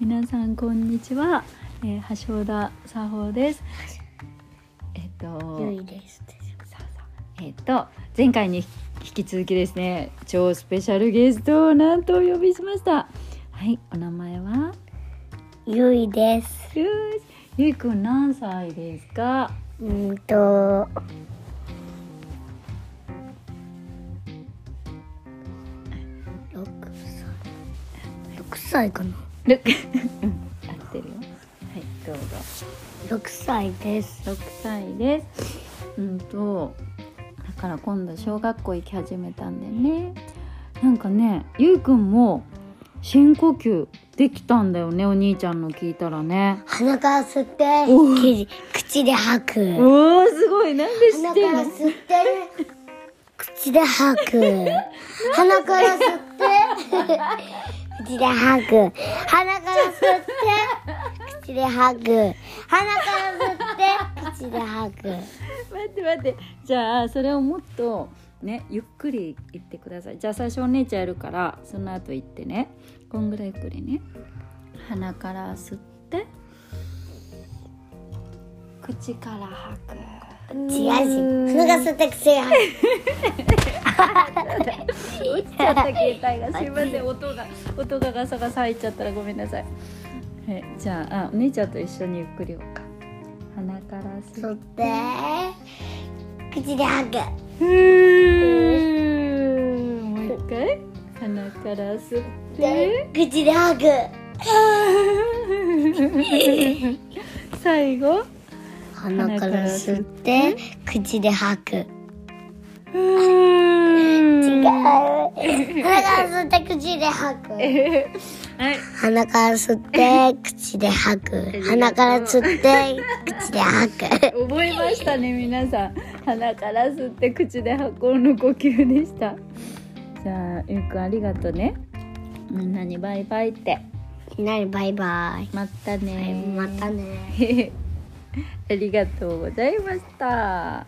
皆さんこんにちは、えー、橋田佐保ですえっ、とゆいです。えっ、と前回に引き続きですね超スペシャルゲストをなんとお呼びしましたはいお名前は？ゆいです。ゆいくん何歳ですか？うんと。六歳。六歳かな。ルッうん。合ってるよ。はいどうぞ。六歳です。6歳です。うんとだから今度小学校行き始めたんでね。なんかねゆいくんも深呼吸できたんだよねお兄ちゃんの聞いたらね。鼻から吸って口口で吐く。おーすごい。なんで知鼻ってんの？から吸って、口で吐く。鼻から吸って、口で吐く。鼻から吸って、口で吐く。鼻から吸って、口で吐く。待って待ってじゃあそれをもっとねゆっくり言ってくださいじゃあ最初お姉ちゃんやるからその後言ってねこんぐらいゆっくりね鼻から吸って口から吐く違うし、鼻から吸って、口で吐く。携帯が。すいません音が音がガサガサ入っちゃったらごめんなさい。はいじゃああお姉ちゃんと一緒にゆっくりようか。鼻から吸って、口で吐く。ふーもう一回。鼻から吸って。で、口で吐く。最後。鼻から吸って、口で吐く。鼻から吸って、口で吐く。はい鼻から吸って、口で吐く。鼻から吸って、口で吐く。覚えましたね皆さん鼻から吸って口で吐こうの呼吸でしたじゃあゆうくんありがとうねみんなにバイバイってみんなにバイバイ。またねまたね。ありがとうございました